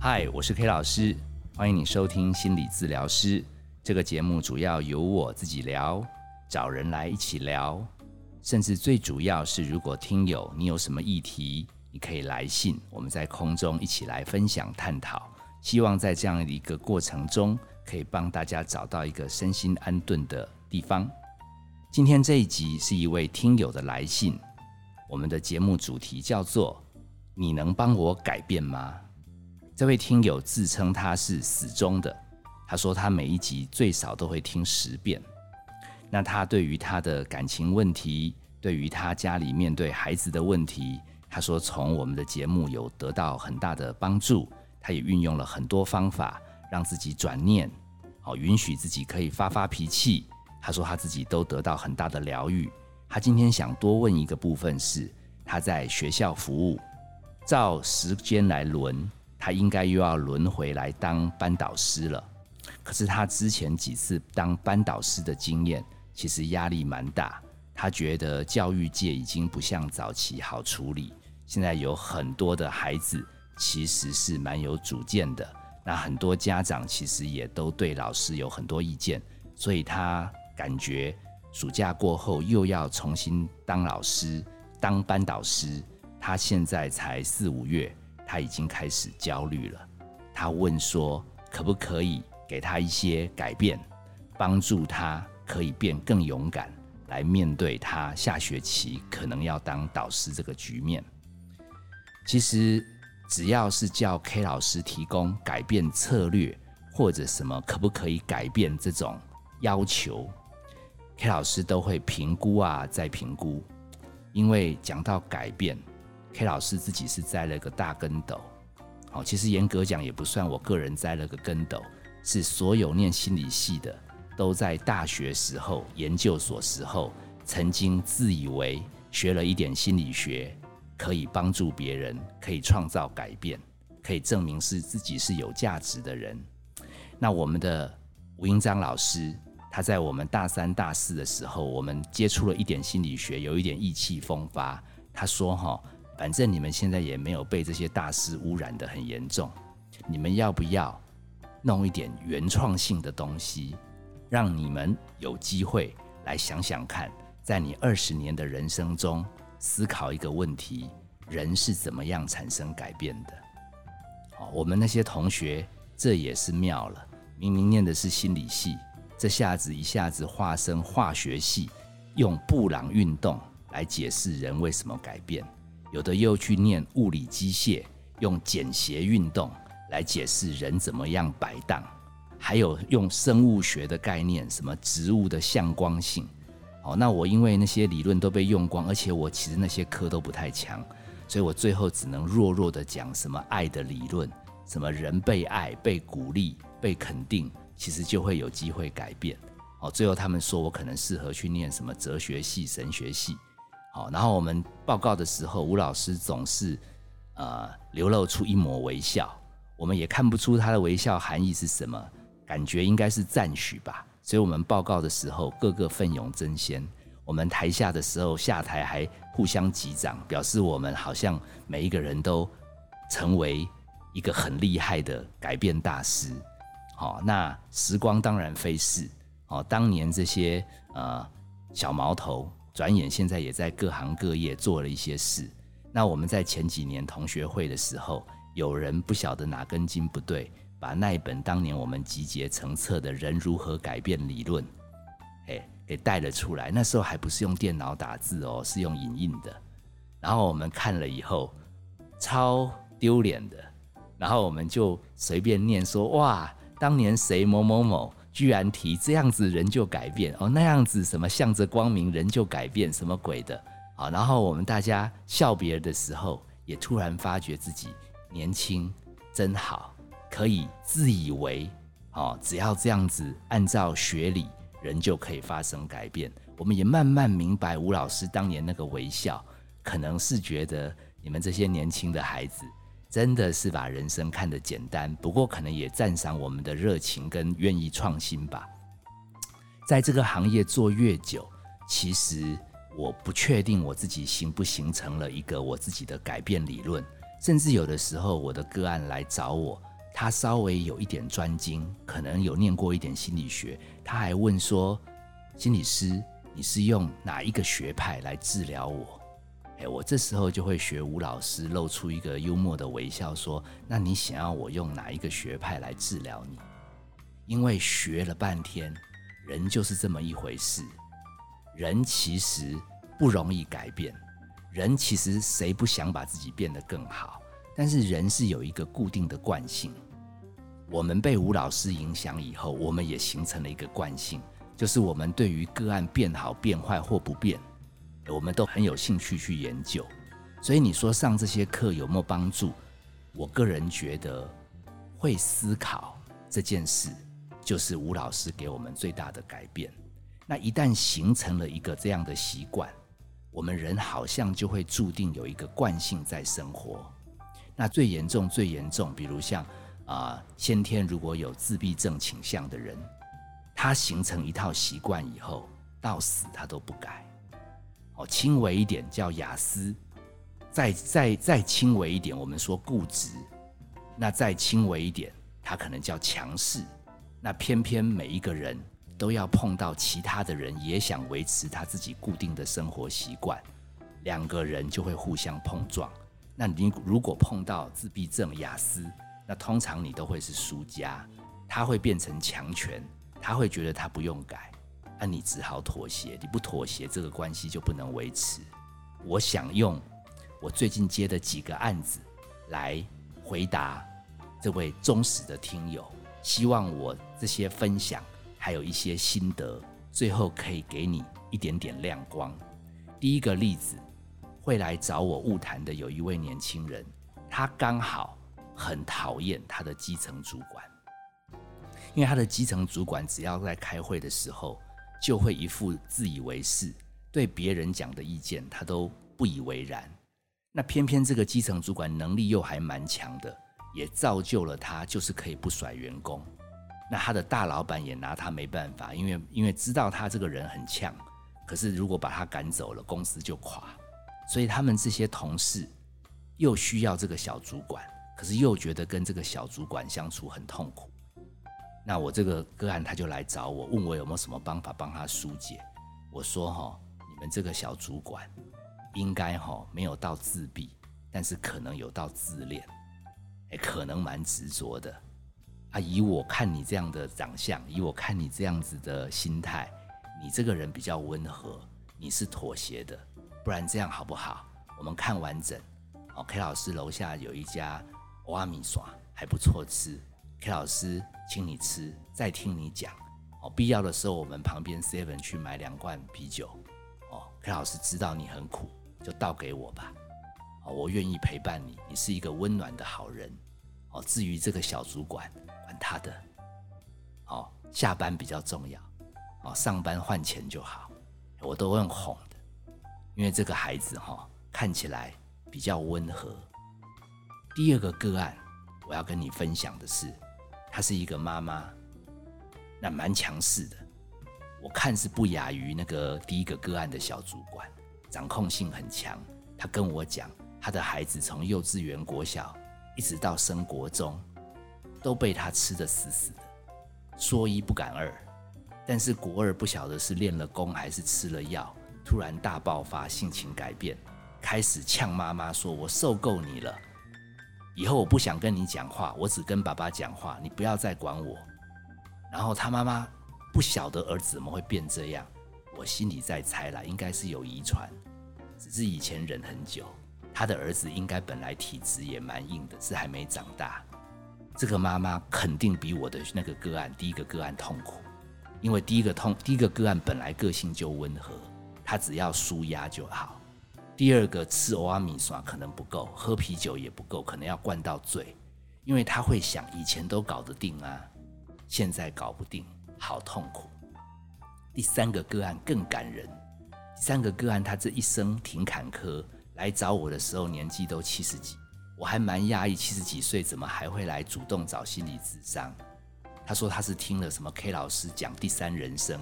嗨，我是 K 老师，欢迎你收听心理治疗师这个节目。主要由我自己聊，找人来一起聊，甚至最主要是，如果听友你有什么议题，你可以来信，我们在空中一起来分享探讨。希望在这样的一个过程中，可以帮大家找到一个身心安顿的地方。今天这一集是一位听友的来信，我们的节目主题叫做“你能帮我改变吗？”这位听友自称他是死忠的，他说他每一集最少都会听十遍。那他对于他的感情问题，对于他家里面对孩子的问题，他说从我们的节目有得到很大的帮助，他也运用了很多方法让自己转念，好允许自己可以发发脾气。他说他自己都得到很大的疗愈。他今天想多问一个部分是他在学校服务，照时间来轮。他应该又要轮回来当班导师了，可是他之前几次当班导师的经验，其实压力蛮大。他觉得教育界已经不像早期好处理，现在有很多的孩子其实是蛮有主见的，那很多家长其实也都对老师有很多意见，所以他感觉暑假过后又要重新当老师、当班导师。他现在才四五月。他已经开始焦虑了。他问说：“可不可以给他一些改变，帮助他可以变更勇敢，来面对他下学期可能要当导师这个局面？”其实，只要是叫 K 老师提供改变策略或者什么可不可以改变这种要求，K 老师都会评估啊，再评估。因为讲到改变。K 老师自己是栽了个大跟斗，好，其实严格讲也不算我个人栽了个跟斗，是所有念心理系的都在大学时候、研究所时候，曾经自以为学了一点心理学，可以帮助别人，可以创造改变，可以证明是自己是有价值的人。那我们的吴英章老师，他在我们大三、大四的时候，我们接触了一点心理学，有一点意气风发，他说：“哈。”反正你们现在也没有被这些大师污染的很严重，你们要不要弄一点原创性的东西，让你们有机会来想想看，在你二十年的人生中思考一个问题：人是怎么样产生改变的？好，我们那些同学，这也是妙了，明明念的是心理系，这下子一下子化身化学系，用布朗运动来解释人为什么改变。有的又去念物理机械，用简谐运动来解释人怎么样摆荡，还有用生物学的概念，什么植物的向光性。哦，那我因为那些理论都被用光，而且我其实那些科都不太强，所以我最后只能弱弱的讲什么爱的理论，什么人被爱、被鼓励、被肯定，其实就会有机会改变。哦，最后他们说我可能适合去念什么哲学系、神学系。好，然后我们报告的时候，吴老师总是呃流露出一抹微笑，我们也看不出他的微笑含义是什么，感觉应该是赞许吧。所以，我们报告的时候，个个奋勇争先。我们台下的时候，下台还互相击掌，表示我们好像每一个人都成为一个很厉害的改变大师。好，那时光当然飞逝。哦，当年这些呃小毛头。转眼现在也在各行各业做了一些事。那我们在前几年同学会的时候，有人不晓得哪根筋不对，把那一本当年我们集结成册的人如何改变理论，哎，给带了出来。那时候还不是用电脑打字哦，是用影印的。然后我们看了以后，超丢脸的。然后我们就随便念说：哇，当年谁某某某。居然提这样子人就改变哦，那样子什么向着光明人就改变什么鬼的啊？然后我们大家笑别人的时候，也突然发觉自己年轻真好，可以自以为哦，只要这样子按照学理，人就可以发生改变。我们也慢慢明白吴老师当年那个微笑，可能是觉得你们这些年轻的孩子。真的是把人生看得简单，不过可能也赞赏我们的热情跟愿意创新吧。在这个行业做越久，其实我不确定我自己形不形成了一个我自己的改变理论，甚至有的时候我的个案来找我，他稍微有一点专精，可能有念过一点心理学，他还问说：“心理师，你是用哪一个学派来治疗我？”哎，我这时候就会学吴老师，露出一个幽默的微笑，说：“那你想要我用哪一个学派来治疗你？”因为学了半天，人就是这么一回事。人其实不容易改变，人其实谁不想把自己变得更好？但是人是有一个固定的惯性。我们被吴老师影响以后，我们也形成了一个惯性，就是我们对于个案变好、变坏或不变，我们都很有兴趣去研究。所以你说上这些课有没有帮助？我个人觉得，会思考这件事，就是吴老师给我们最大的改变。那一旦形成了一个这样的习惯，我们人好像就会注定有一个惯性在生活。那最严重、最严重，比如像。啊，先天如果有自闭症倾向的人，他形成一套习惯以后，到死他都不改。哦，轻微一点叫雅思，再再再轻微一点，我们说固执。那再轻微一点，他可能叫强势。那偏偏每一个人都要碰到其他的人，也想维持他自己固定的生活习惯，两个人就会互相碰撞。那你如果碰到自闭症雅思，那通常你都会是输家，他会变成强权，他会觉得他不用改，那你只好妥协。你不妥协，这个关系就不能维持。我想用我最近接的几个案子来回答这位忠实的听友，希望我这些分享还有一些心得，最后可以给你一点点亮光。第一个例子，会来找我晤谈的有一位年轻人，他刚好。很讨厌他的基层主管，因为他的基层主管只要在开会的时候，就会一副自以为是，对别人讲的意见他都不以为然。那偏偏这个基层主管能力又还蛮强的，也造就了他就是可以不甩员工。那他的大老板也拿他没办法，因为因为知道他这个人很呛，可是如果把他赶走了，公司就垮。所以他们这些同事又需要这个小主管。可是又觉得跟这个小主管相处很痛苦，那我这个个案他就来找我，问我有没有什么方法帮他疏解。我说哈，你们这个小主管应该哈没有到自闭，但是可能有到自恋，哎，可能蛮执着的。啊，以我看你这样的长相，以我看你这样子的心态，你这个人比较温和，你是妥协的，不然这样好不好？我们看完整。哦，K 老师楼下有一家。挖米耍还不错吃，K 老师请你吃，再听你讲哦。必要的时候，我们旁边 Seven 去买两罐啤酒哦。K 老师知道你很苦，就倒给我吧。哦，我愿意陪伴你，你是一个温暖的好人哦。至于这个小主管，管他的哦，下班比较重要哦，上班换钱就好，我都用哄的，因为这个孩子哈看起来比较温和。第二个个案，我要跟你分享的是，她是一个妈妈，那蛮强势的。我看是不亚于那个第一个个案的小主管，掌控性很强。她跟我讲，她的孩子从幼稚园、国小一直到升国中，都被她吃得死死的，说一不敢二。但是国二不晓得是练了功还是吃了药，突然大爆发，性情改变，开始呛妈妈说：“我受够你了。”以后我不想跟你讲话，我只跟爸爸讲话，你不要再管我。然后他妈妈不晓得儿子怎么会变这样，我心里在猜啦，应该是有遗传，只是以前忍很久。他的儿子应该本来体质也蛮硬的，是还没长大。这个妈妈肯定比我的那个个案第一个个案痛苦，因为第一个痛第一个个案本来个性就温和，他只要舒压就好。第二个吃欧阿米耍可能不够，喝啤酒也不够，可能要灌到醉，因为他会想以前都搞得定啊，现在搞不定，好痛苦。第三个个案更感人，第三个个案他这一生挺坎坷，来找我的时候年纪都七十几，我还蛮讶异，七十几岁怎么还会来主动找心理咨商？他说他是听了什么 K 老师讲第三人生，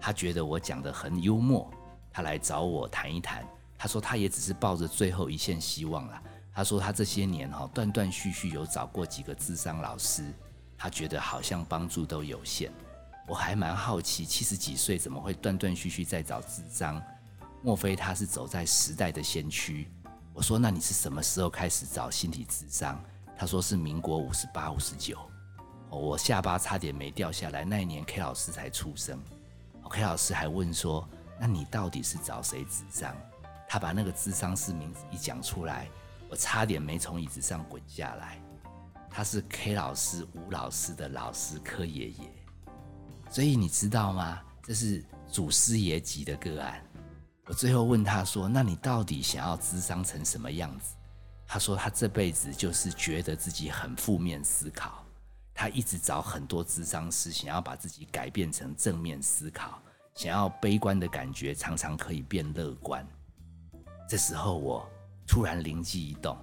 他觉得我讲的很幽默，他来找我谈一谈。他说：“他也只是抱着最后一线希望了。他说他这些年哈断断续续有找过几个智商老师，他觉得好像帮助都有限。我还蛮好奇，七十几岁怎么会断断续续在找智商？莫非他是走在时代的先驱？我说那你是什么时候开始找心理智商？他说是民国五十八、五十九。我下巴差点没掉下来。那一年 K 老师才出生，K 老师还问说：“那你到底是找谁智商？”他把那个智商师名字一讲出来，我差点没从椅子上滚下来。他是 K 老师吴老师的老师柯爷爷，所以你知道吗？这是祖师爷级的个案。我最后问他说：“那你到底想要智商成什么样子？”他说：“他这辈子就是觉得自己很负面思考。”他一直找很多智商师，想要把自己改变成正面思考，想要悲观的感觉常常可以变乐观。这时候我突然灵机一动，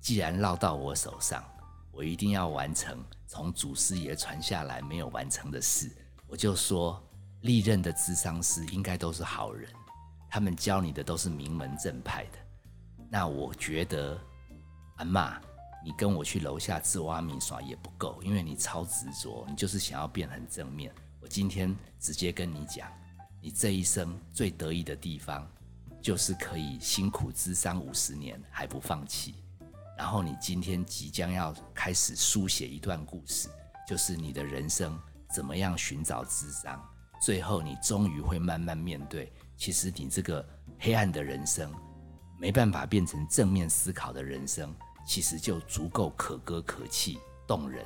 既然落到我手上，我一定要完成从祖师爷传下来没有完成的事。我就说，历任的智商师应该都是好人，他们教你的都是名门正派的。那我觉得，阿妈。你跟我去楼下吃挖米耍也不够，因为你超执着，你就是想要变很正面。我今天直接跟你讲，你这一生最得意的地方，就是可以辛苦资商五十年还不放弃。然后你今天即将要开始书写一段故事，就是你的人生怎么样寻找智商，最后你终于会慢慢面对，其实你这个黑暗的人生，没办法变成正面思考的人生。其实就足够可歌可泣、动人。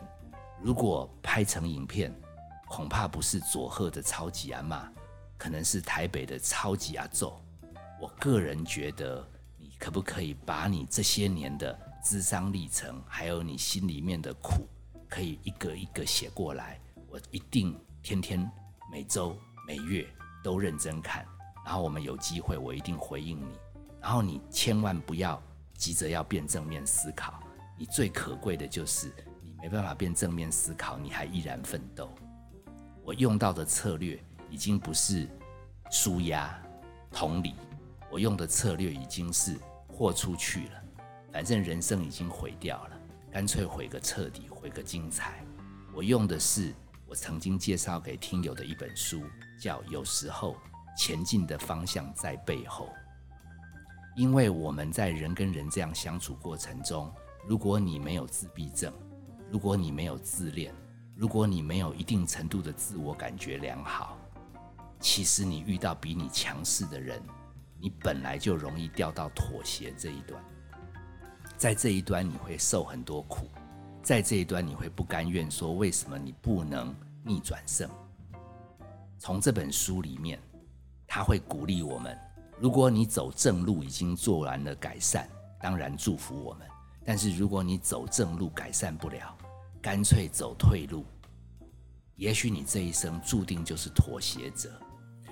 如果拍成影片，恐怕不是佐贺的超级阿妈，可能是台北的超级阿奏。我个人觉得，你可不可以把你这些年的智商历程，还有你心里面的苦，可以一个一个写过来？我一定天天、每周、每月都认真看。然后我们有机会，我一定回应你。然后你千万不要。急着要变正面思考，你最可贵的就是你没办法变正面思考，你还依然奋斗。我用到的策略已经不是舒压、同理，我用的策略已经是豁出去了。反正人生已经毁掉了，干脆毁个彻底，毁个精彩。我用的是我曾经介绍给听友的一本书，叫《有时候前进的方向在背后》。因为我们在人跟人这样相处过程中，如果你没有自闭症，如果你没有自恋，如果你没有一定程度的自我感觉良好，其实你遇到比你强势的人，你本来就容易掉到妥协这一端，在这一端你会受很多苦，在这一端你会不甘愿说为什么你不能逆转胜？从这本书里面，他会鼓励我们。如果你走正路已经做完了改善，当然祝福我们。但是如果你走正路改善不了，干脆走退路，也许你这一生注定就是妥协者。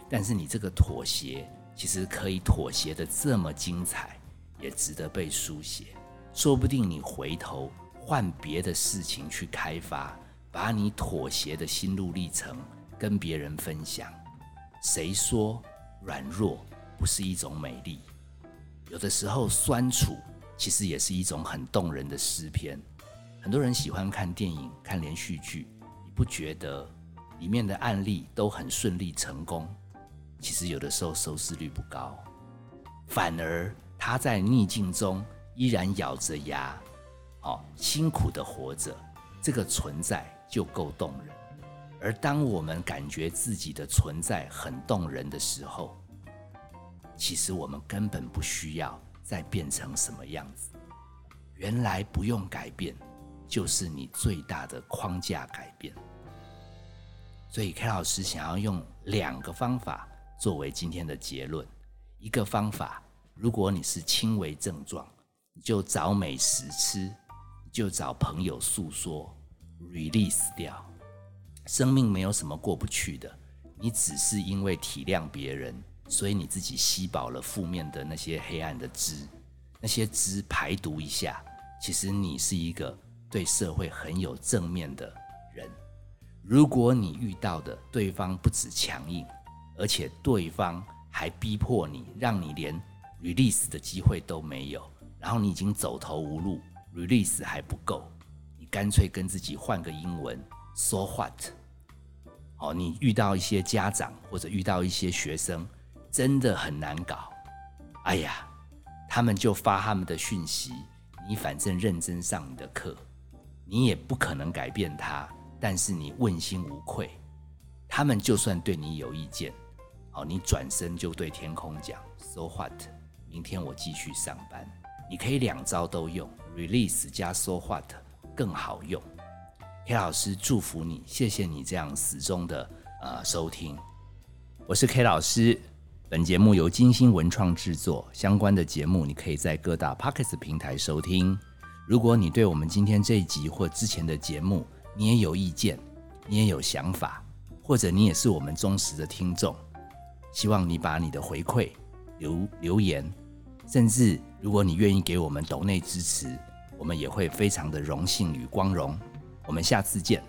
但是你这个妥协，其实可以妥协的这么精彩，也值得被书写。说不定你回头换别的事情去开发，把你妥协的心路历程跟别人分享。谁说软弱？不是一种美丽，有的时候酸楚其实也是一种很动人的诗篇。很多人喜欢看电影、看连续剧，你不觉得里面的案例都很顺利成功？其实有的时候收视率不高，反而他在逆境中依然咬着牙，哦，辛苦的活着，这个存在就够动人。而当我们感觉自己的存在很动人的时候，其实我们根本不需要再变成什么样子，原来不用改变，就是你最大的框架改变。所以 K 老师想要用两个方法作为今天的结论。一个方法，如果你是轻微症状，你就找美食吃，你就找朋友诉说，release 掉。生命没有什么过不去的，你只是因为体谅别人。所以你自己吸饱了负面的那些黑暗的汁，那些汁排毒一下，其实你是一个对社会很有正面的人。如果你遇到的对方不止强硬，而且对方还逼迫你，让你连 release 的机会都没有，然后你已经走投无路，release 还不够，你干脆跟自己换个英文，so what？哦，你遇到一些家长或者遇到一些学生，真的很难搞。哎呀，他们就发他们的讯息，你反正认真上你的课，你也不可能改变他，但是你问心无愧。他们就算对你有意见，好，你转身就对天空讲，so what？明天我继续上班。你可以两招都用，release 加 so what 更好用。K 老师祝福你，谢谢你这样始终的呃收听。我是 K 老师，本节目由金星文创制作，相关的节目你可以在各大 Pockets 平台收听。如果你对我们今天这一集或之前的节目，你也有意见，你也有想法，或者你也是我们忠实的听众，希望你把你的回馈留留言，甚至如果你愿意给我们抖内支持，我们也会非常的荣幸与光荣。我们下次见。